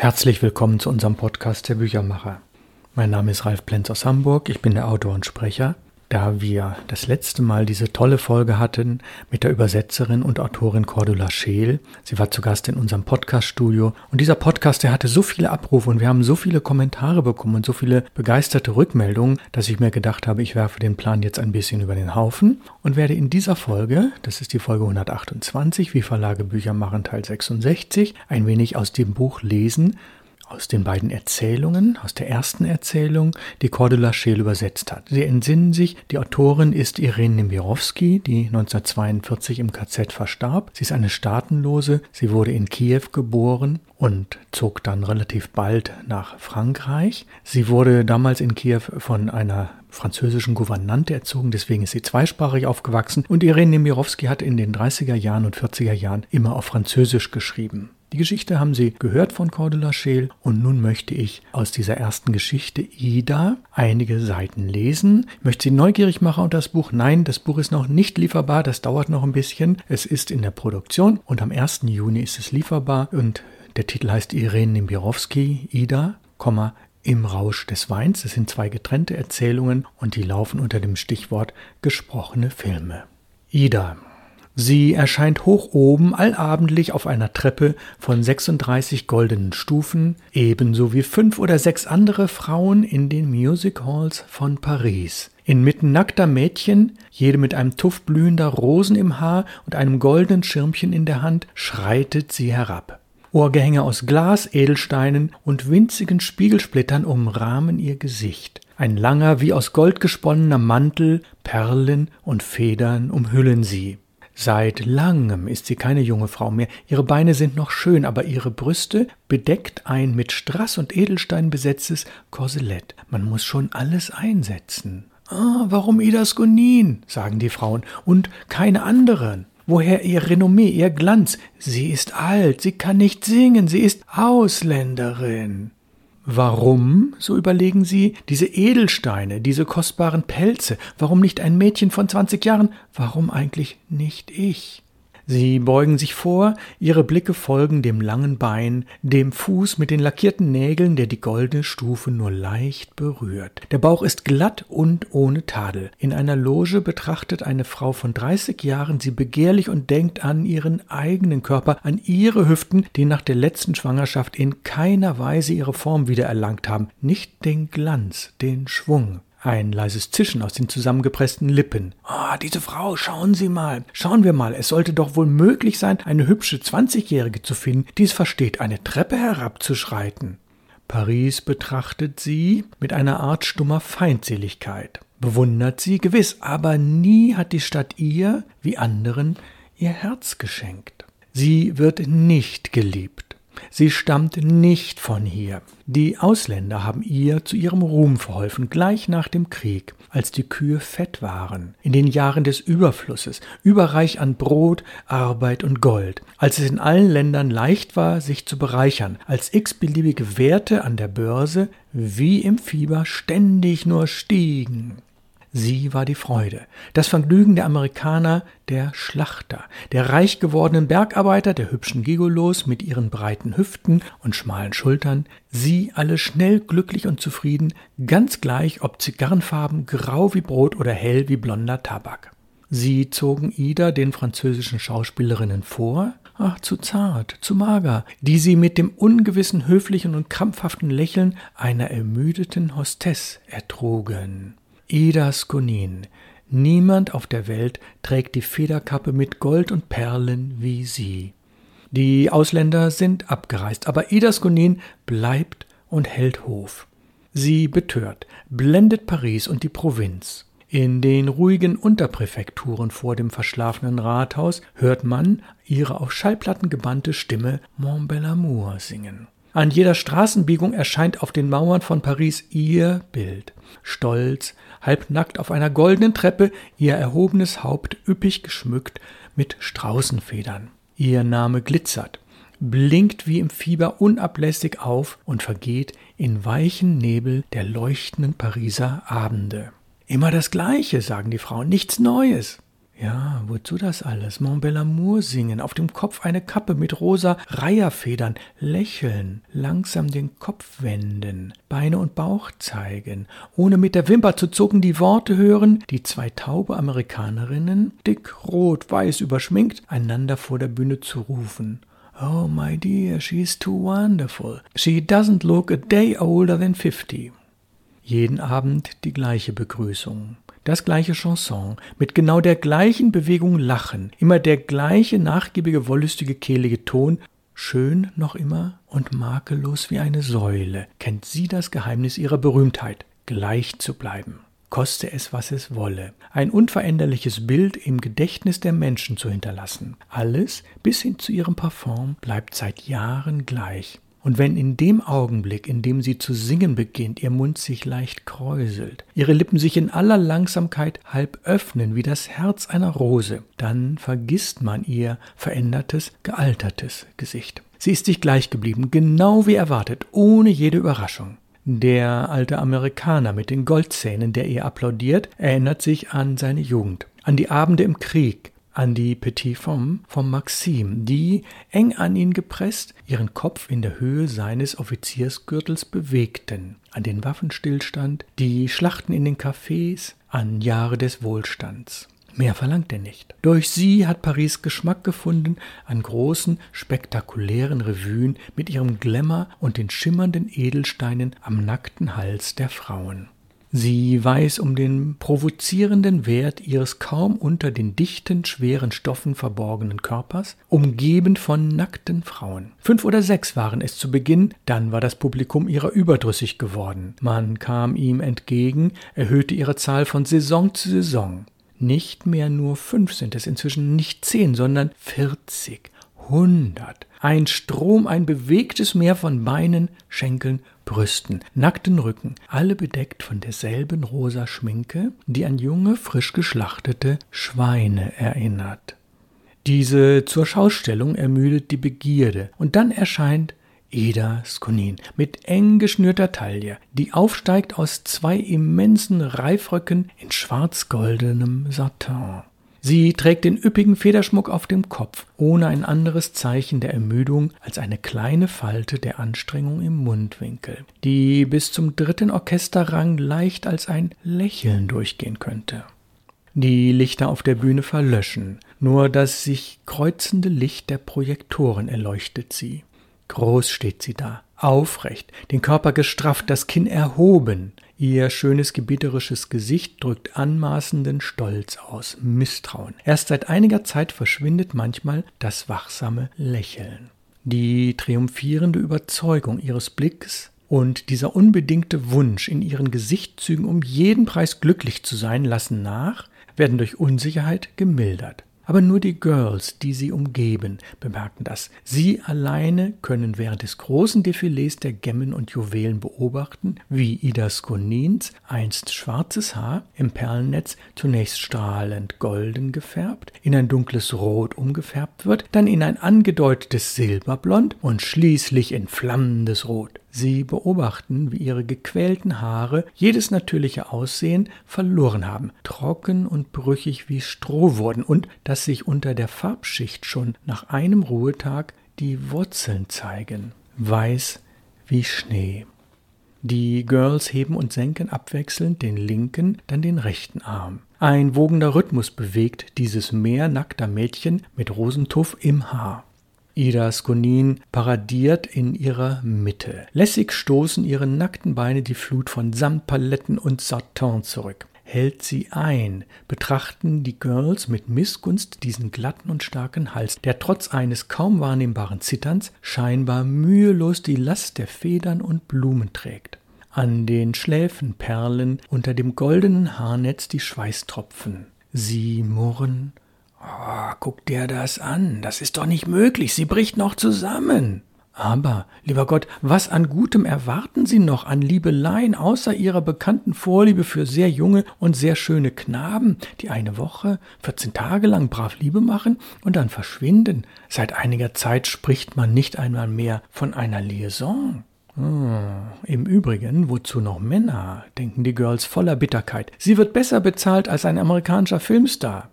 Herzlich willkommen zu unserem Podcast der Büchermacher. Mein Name ist Ralf Plenz aus Hamburg, ich bin der Autor und Sprecher. Da wir das letzte Mal diese tolle Folge hatten mit der Übersetzerin und Autorin Cordula Scheel, sie war zu Gast in unserem Podcaststudio. Und dieser Podcast, der hatte so viele Abrufe und wir haben so viele Kommentare bekommen und so viele begeisterte Rückmeldungen, dass ich mir gedacht habe, ich werfe den Plan jetzt ein bisschen über den Haufen und werde in dieser Folge, das ist die Folge 128, wie Verlage Bücher machen Teil 66, ein wenig aus dem Buch lesen, aus den beiden Erzählungen, aus der ersten Erzählung, die Cordula Scheel übersetzt hat. Sie entsinnen sich, die Autorin ist Irene Nemirovsky, die 1942 im KZ verstarb. Sie ist eine Staatenlose, sie wurde in Kiew geboren und zog dann relativ bald nach Frankreich. Sie wurde damals in Kiew von einer französischen Gouvernante erzogen, deswegen ist sie zweisprachig aufgewachsen und Irene Nemirovsky hat in den 30er Jahren und 40er Jahren immer auf Französisch geschrieben. Die Geschichte haben Sie gehört von Cordula Scheel und nun möchte ich aus dieser ersten Geschichte Ida einige Seiten lesen. Ich möchte Sie neugierig machen auf das Buch. Nein, das Buch ist noch nicht lieferbar, das dauert noch ein bisschen. Es ist in der Produktion und am 1. Juni ist es lieferbar und der Titel heißt Irene Nimbirowski, Ida, im Rausch des Weins. Es sind zwei getrennte Erzählungen und die laufen unter dem Stichwort gesprochene Filme. Ida. Sie erscheint hoch oben allabendlich auf einer Treppe von 36 goldenen Stufen, ebenso wie fünf oder sechs andere Frauen in den Music Halls von Paris. Inmitten nackter Mädchen, jede mit einem Tuft blühender Rosen im Haar und einem goldenen Schirmchen in der Hand, schreitet sie herab. Ohrgehänge aus Glas, Edelsteinen und winzigen Spiegelsplittern umrahmen ihr Gesicht. Ein langer, wie aus Gold gesponnener Mantel, Perlen und Federn umhüllen sie. Seit langem ist sie keine junge Frau mehr. Ihre Beine sind noch schön, aber ihre Brüste bedeckt ein mit Strass und Edelstein besetztes Korselett. Man muss schon alles einsetzen. Ah, warum Ida Skonin? sagen die Frauen, und keine anderen. Woher ihr Renommee, ihr Glanz? Sie ist alt, sie kann nicht singen, sie ist Ausländerin. Warum, so überlegen sie, diese Edelsteine, diese kostbaren Pelze? Warum nicht ein Mädchen von zwanzig Jahren? Warum eigentlich nicht ich? Sie beugen sich vor, ihre Blicke folgen dem langen Bein, dem Fuß mit den lackierten Nägeln, der die goldene Stufe nur leicht berührt. Der Bauch ist glatt und ohne Tadel. In einer Loge betrachtet eine Frau von dreißig Jahren sie begehrlich und denkt an ihren eigenen Körper, an ihre Hüften, die nach der letzten Schwangerschaft in keiner Weise ihre Form wiedererlangt haben, nicht den Glanz, den Schwung. Ein leises Zischen aus den zusammengepressten Lippen. Ah, oh, diese Frau, schauen Sie mal, schauen wir mal, es sollte doch wohl möglich sein, eine hübsche Zwanzigjährige zu finden, die es versteht, eine Treppe herabzuschreiten. Paris betrachtet sie mit einer Art stummer Feindseligkeit, bewundert sie gewiss, aber nie hat die Stadt ihr, wie anderen, ihr Herz geschenkt. Sie wird nicht geliebt. Sie stammt nicht von hier. Die Ausländer haben ihr zu ihrem Ruhm verholfen, gleich nach dem Krieg, als die Kühe fett waren, in den Jahren des Überflusses, überreich an Brot, Arbeit und Gold, als es in allen Ländern leicht war, sich zu bereichern, als x-beliebige Werte an der Börse wie im Fieber ständig nur stiegen. Sie war die Freude, das Vergnügen der Amerikaner, der Schlachter, der reich gewordenen Bergarbeiter, der hübschen Gigolos mit ihren breiten Hüften und schmalen Schultern, sie alle schnell glücklich und zufrieden, ganz gleich ob Zigarrenfarben, grau wie Brot oder hell wie blonder Tabak. Sie zogen Ida den französischen Schauspielerinnen vor, ach, zu zart, zu mager, die sie mit dem ungewissen, höflichen und krampfhaften Lächeln einer ermüdeten Hostess ertrugen. Ida Skonin. Niemand auf der Welt trägt die Federkappe mit Gold und Perlen wie sie. Die Ausländer sind abgereist, aber Ida Skonin bleibt und hält Hof. Sie betört, blendet Paris und die Provinz. In den ruhigen Unterpräfekturen vor dem verschlafenen Rathaus hört man ihre auf Schallplatten gebannte Stimme Mon Bel Amour singen. An jeder Straßenbiegung erscheint auf den Mauern von Paris ihr Bild. Stolz, halbnackt auf einer goldenen Treppe, ihr erhobenes Haupt üppig geschmückt mit Straußenfedern. Ihr Name glitzert, blinkt wie im Fieber unablässig auf und vergeht in weichen Nebel der leuchtenden Pariser Abende. Immer das Gleiche, sagen die Frauen, nichts Neues. Ja, wozu das alles? Mont Belamour singen, auf dem Kopf eine Kappe mit rosa Reiherfedern, lächeln, langsam den Kopf wenden, Beine und Bauch zeigen, ohne mit der Wimper zu zucken die Worte hören, die zwei taube Amerikanerinnen, dick, rot, weiß überschminkt, einander vor der Bühne zu rufen. Oh, my dear, she's too wonderful. She doesn't look a day older than fifty. Jeden Abend die gleiche Begrüßung das gleiche Chanson, mit genau der gleichen Bewegung lachen, immer der gleiche nachgiebige, wollüstige, kehlige Ton, schön noch immer und makellos wie eine Säule, kennt sie das Geheimnis ihrer Berühmtheit, gleich zu bleiben, koste es, was es wolle, ein unveränderliches Bild im Gedächtnis der Menschen zu hinterlassen. Alles, bis hin zu ihrem Parfum, bleibt seit Jahren gleich. Und wenn in dem Augenblick, in dem sie zu singen beginnt, ihr Mund sich leicht kräuselt, ihre Lippen sich in aller Langsamkeit halb öffnen wie das Herz einer Rose, dann vergisst man ihr verändertes, gealtertes Gesicht. Sie ist sich gleich geblieben, genau wie erwartet, ohne jede Überraschung. Der alte Amerikaner mit den Goldzähnen, der ihr applaudiert, erinnert sich an seine Jugend, an die Abende im Krieg, an die Petit Femme vom Maxim, die, eng an ihn gepresst, ihren Kopf in der Höhe seines Offiziersgürtels bewegten, an den Waffenstillstand, die Schlachten in den Cafés, an Jahre des Wohlstands. Mehr verlangt er nicht. Durch sie hat Paris Geschmack gefunden an großen, spektakulären Revuen mit ihrem Glamour und den schimmernden Edelsteinen am nackten Hals der Frauen. Sie weiß um den provozierenden Wert ihres kaum unter den dichten, schweren Stoffen verborgenen Körpers, umgeben von nackten Frauen. Fünf oder sechs waren es zu Beginn, dann war das Publikum ihrer überdrüssig geworden. Man kam ihm entgegen, erhöhte ihre Zahl von Saison zu Saison. Nicht mehr nur fünf sind es inzwischen, nicht zehn, sondern vierzig, hundert. Ein Strom, ein bewegtes Meer von Beinen, Schenkeln, Brüsten, nackten Rücken, alle bedeckt von derselben rosa Schminke, die an junge, frisch geschlachtete Schweine erinnert. Diese zur Schaustellung ermüdet die Begierde, und dann erscheint Eda Skonin mit eng geschnürter Taille, die aufsteigt aus zwei immensen Reifröcken in schwarz-goldenem Satin. Sie trägt den üppigen Federschmuck auf dem Kopf, ohne ein anderes Zeichen der Ermüdung als eine kleine Falte der Anstrengung im Mundwinkel, die bis zum dritten Orchesterrang leicht als ein Lächeln durchgehen könnte. Die Lichter auf der Bühne verlöschen, nur das sich kreuzende Licht der Projektoren erleuchtet sie. Groß steht sie da, aufrecht, den Körper gestrafft, das Kinn erhoben, Ihr schönes gebieterisches Gesicht drückt anmaßenden Stolz aus, Misstrauen. Erst seit einiger Zeit verschwindet manchmal das wachsame Lächeln. Die triumphierende Überzeugung ihres Blicks und dieser unbedingte Wunsch in ihren Gesichtszügen um jeden Preis glücklich zu sein lassen nach, werden durch Unsicherheit gemildert. Aber nur die Girls, die sie umgeben, bemerken das. Sie alleine können während des großen Defilés der Gemmen und Juwelen beobachten, wie Ida Skonins einst schwarzes Haar im Perlennetz zunächst strahlend golden gefärbt, in ein dunkles Rot umgefärbt wird, dann in ein angedeutetes Silberblond und schließlich in flammendes Rot. Sie beobachten, wie ihre gequälten Haare jedes natürliche Aussehen verloren haben, trocken und brüchig wie Stroh wurden und dass sich unter der Farbschicht schon nach einem Ruhetag die Wurzeln zeigen, weiß wie Schnee. Die Girls heben und senken abwechselnd den linken, dann den rechten Arm. Ein wogender Rhythmus bewegt dieses Meer nackter Mädchen mit Rosentuff im Haar. Ida Skonin paradiert in ihrer Mitte. Lässig stoßen ihre nackten Beine die Flut von Samtpaletten und Satin zurück. Hält sie ein, betrachten die Girls mit Missgunst diesen glatten und starken Hals, der trotz eines kaum wahrnehmbaren Zitterns scheinbar mühelos die Last der Federn und Blumen trägt. An den Schläfen perlen unter dem goldenen Haarnetz die Schweißtropfen. Sie murren Oh, guck dir das an. Das ist doch nicht möglich. Sie bricht noch zusammen. Aber, lieber Gott, was an Gutem erwarten Sie noch an Liebeleien außer Ihrer bekannten Vorliebe für sehr junge und sehr schöne Knaben, die eine Woche, 14 Tage lang brav Liebe machen und dann verschwinden? Seit einiger Zeit spricht man nicht einmal mehr von einer Liaison. Oh, Im Übrigen, wozu noch Männer, denken die Girls voller Bitterkeit. Sie wird besser bezahlt als ein amerikanischer Filmstar.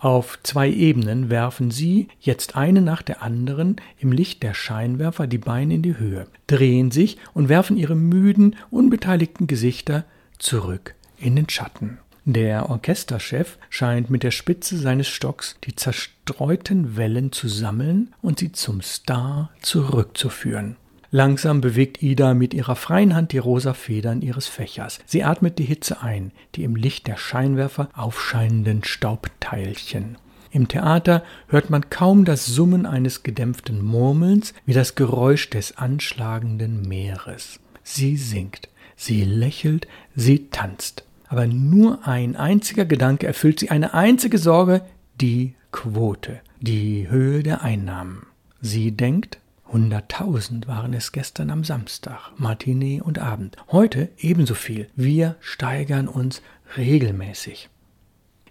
Auf zwei Ebenen werfen sie, jetzt eine nach der anderen, im Licht der Scheinwerfer die Beine in die Höhe, drehen sich und werfen ihre müden, unbeteiligten Gesichter zurück in den Schatten. Der Orchesterchef scheint mit der Spitze seines Stocks die zerstreuten Wellen zu sammeln und sie zum Star zurückzuführen. Langsam bewegt Ida mit ihrer freien Hand die rosa Federn ihres Fächers. Sie atmet die Hitze ein, die im Licht der Scheinwerfer aufscheinenden Staubteilchen. Im Theater hört man kaum das Summen eines gedämpften Murmelns wie das Geräusch des anschlagenden Meeres. Sie singt, sie lächelt, sie tanzt. Aber nur ein einziger Gedanke erfüllt sie, eine einzige Sorge, die Quote, die Höhe der Einnahmen. Sie denkt, Hunderttausend waren es gestern am Samstag, Matinee und Abend. Heute ebenso viel. Wir steigern uns regelmäßig.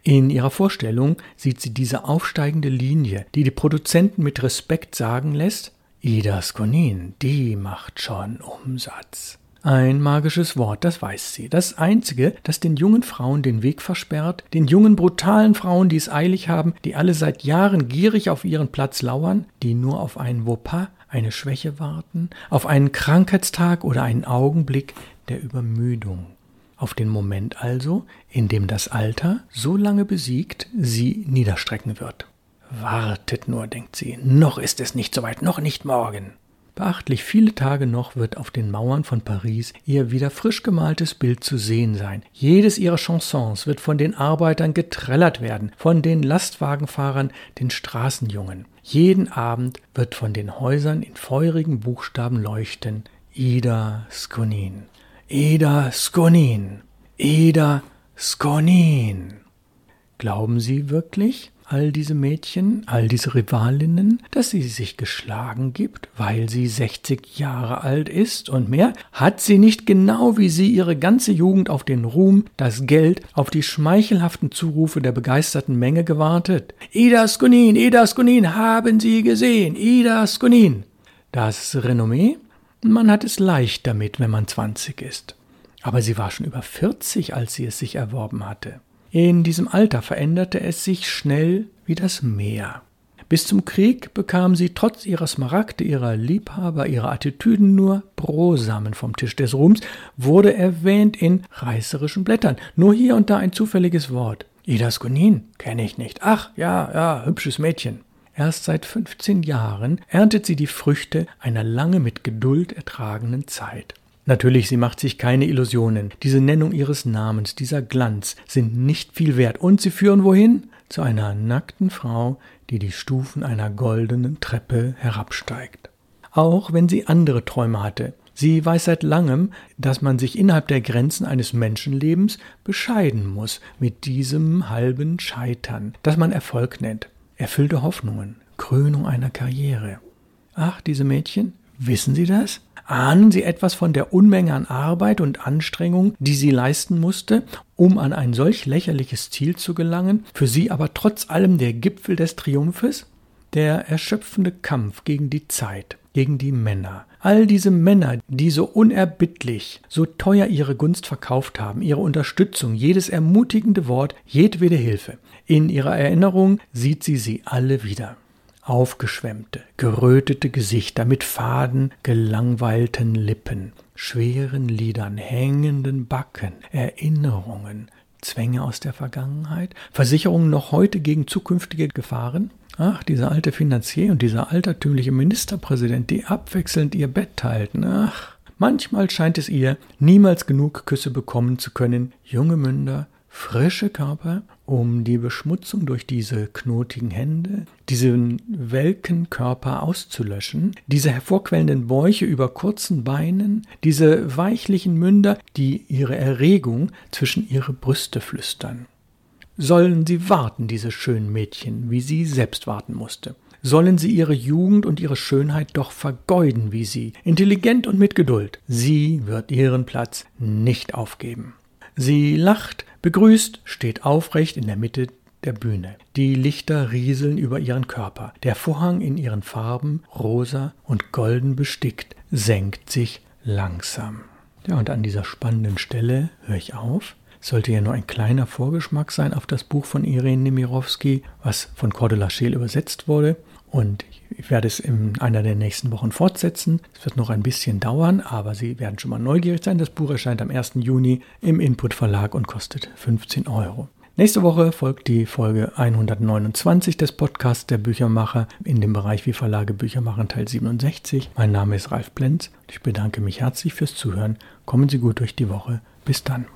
In ihrer Vorstellung sieht sie diese aufsteigende Linie, die die Produzenten mit Respekt sagen lässt, Ida Skonin, die macht schon Umsatz. Ein magisches Wort, das weiß sie. Das einzige, das den jungen Frauen den Weg versperrt, den jungen brutalen Frauen, die es eilig haben, die alle seit Jahren gierig auf ihren Platz lauern, die nur auf einen Wopas, eine Schwäche warten, auf einen Krankheitstag oder einen Augenblick der Übermüdung. Auf den Moment also, in dem das Alter, so lange besiegt, sie niederstrecken wird. Wartet nur, denkt sie, noch ist es nicht so weit, noch nicht morgen. Beachtlich viele Tage noch wird auf den Mauern von Paris ihr wieder frisch gemaltes Bild zu sehen sein. Jedes ihrer Chansons wird von den Arbeitern getrellert werden, von den Lastwagenfahrern, den Straßenjungen. Jeden Abend wird von den Häusern in feurigen Buchstaben leuchten Ida Skonin. Ida Skonin. Ida Skonin. Glauben Sie wirklich? All diese Mädchen, all diese Rivalinnen, dass sie sich geschlagen gibt, weil sie 60 Jahre alt ist und mehr? Hat sie nicht genau wie sie ihre ganze Jugend auf den Ruhm, das Geld, auf die schmeichelhaften Zurufe der begeisterten Menge gewartet? Ida Skunin, Ida Skunin, haben Sie gesehen, Ida Skunin. Das Renommee? Man hat es leicht damit, wenn man 20 ist. Aber sie war schon über 40, als sie es sich erworben hatte. In diesem Alter veränderte es sich schnell wie das Meer. Bis zum Krieg bekam sie trotz ihrer Smaragde, ihrer Liebhaber, ihrer Attitüden nur Brosamen vom Tisch des Ruhms, wurde erwähnt in reißerischen Blättern, nur hier und da ein zufälliges Wort. Ida Skonin kenne ich nicht. Ach, ja, ja, hübsches Mädchen. Erst seit 15 Jahren erntet sie die Früchte einer lange mit Geduld ertragenen Zeit. Natürlich, sie macht sich keine Illusionen. Diese Nennung ihres Namens, dieser Glanz sind nicht viel wert. Und sie führen wohin? Zu einer nackten Frau, die die Stufen einer goldenen Treppe herabsteigt. Auch wenn sie andere Träume hatte. Sie weiß seit langem, dass man sich innerhalb der Grenzen eines Menschenlebens bescheiden muss mit diesem halben Scheitern, das man Erfolg nennt. Erfüllte Hoffnungen, Krönung einer Karriere. Ach, diese Mädchen, wissen Sie das? ahnen Sie etwas von der Unmenge an Arbeit und Anstrengung, die sie leisten musste, um an ein solch lächerliches Ziel zu gelangen, für sie aber trotz allem der Gipfel des Triumphes? Der erschöpfende Kampf gegen die Zeit, gegen die Männer. All diese Männer, die so unerbittlich, so teuer ihre Gunst verkauft haben, ihre Unterstützung, jedes ermutigende Wort, jedwede Hilfe. In ihrer Erinnerung sieht sie sie alle wieder aufgeschwemmte, gerötete Gesichter mit faden, gelangweilten Lippen, schweren Lidern, hängenden Backen, Erinnerungen, Zwänge aus der Vergangenheit, Versicherungen noch heute gegen zukünftige Gefahren? Ach, dieser alte Finanzier und dieser altertümliche Ministerpräsident, die abwechselnd ihr Bett teilten. Ach, manchmal scheint es ihr, niemals genug Küsse bekommen zu können, junge Münder, frische Körper, um die Beschmutzung durch diese knotigen Hände, diesen welken Körper auszulöschen, diese hervorquellenden Bäuche über kurzen Beinen, diese weichlichen Münder, die ihre Erregung zwischen ihre Brüste flüstern. Sollen sie warten, diese schönen Mädchen, wie sie selbst warten musste. Sollen sie ihre Jugend und ihre Schönheit doch vergeuden wie sie, intelligent und mit Geduld. Sie wird ihren Platz nicht aufgeben. Sie lacht, begrüßt, steht aufrecht in der Mitte der Bühne. Die Lichter rieseln über ihren Körper. Der Vorhang in ihren Farben, rosa und golden bestickt, senkt sich langsam. Ja, und an dieser spannenden Stelle höre ich auf. sollte ja nur ein kleiner Vorgeschmack sein auf das Buch von Irene Nemirovsky, was von Cordula Scheel übersetzt wurde. Und ich werde es in einer der nächsten Wochen fortsetzen. Es wird noch ein bisschen dauern, aber Sie werden schon mal neugierig sein. Das Buch erscheint am 1. Juni im Input Verlag und kostet 15 Euro. Nächste Woche folgt die Folge 129 des Podcasts der Büchermacher in dem Bereich Wie Verlage Bücher machen Teil 67. Mein Name ist Ralf Plenz und ich bedanke mich herzlich fürs Zuhören. Kommen Sie gut durch die Woche. Bis dann.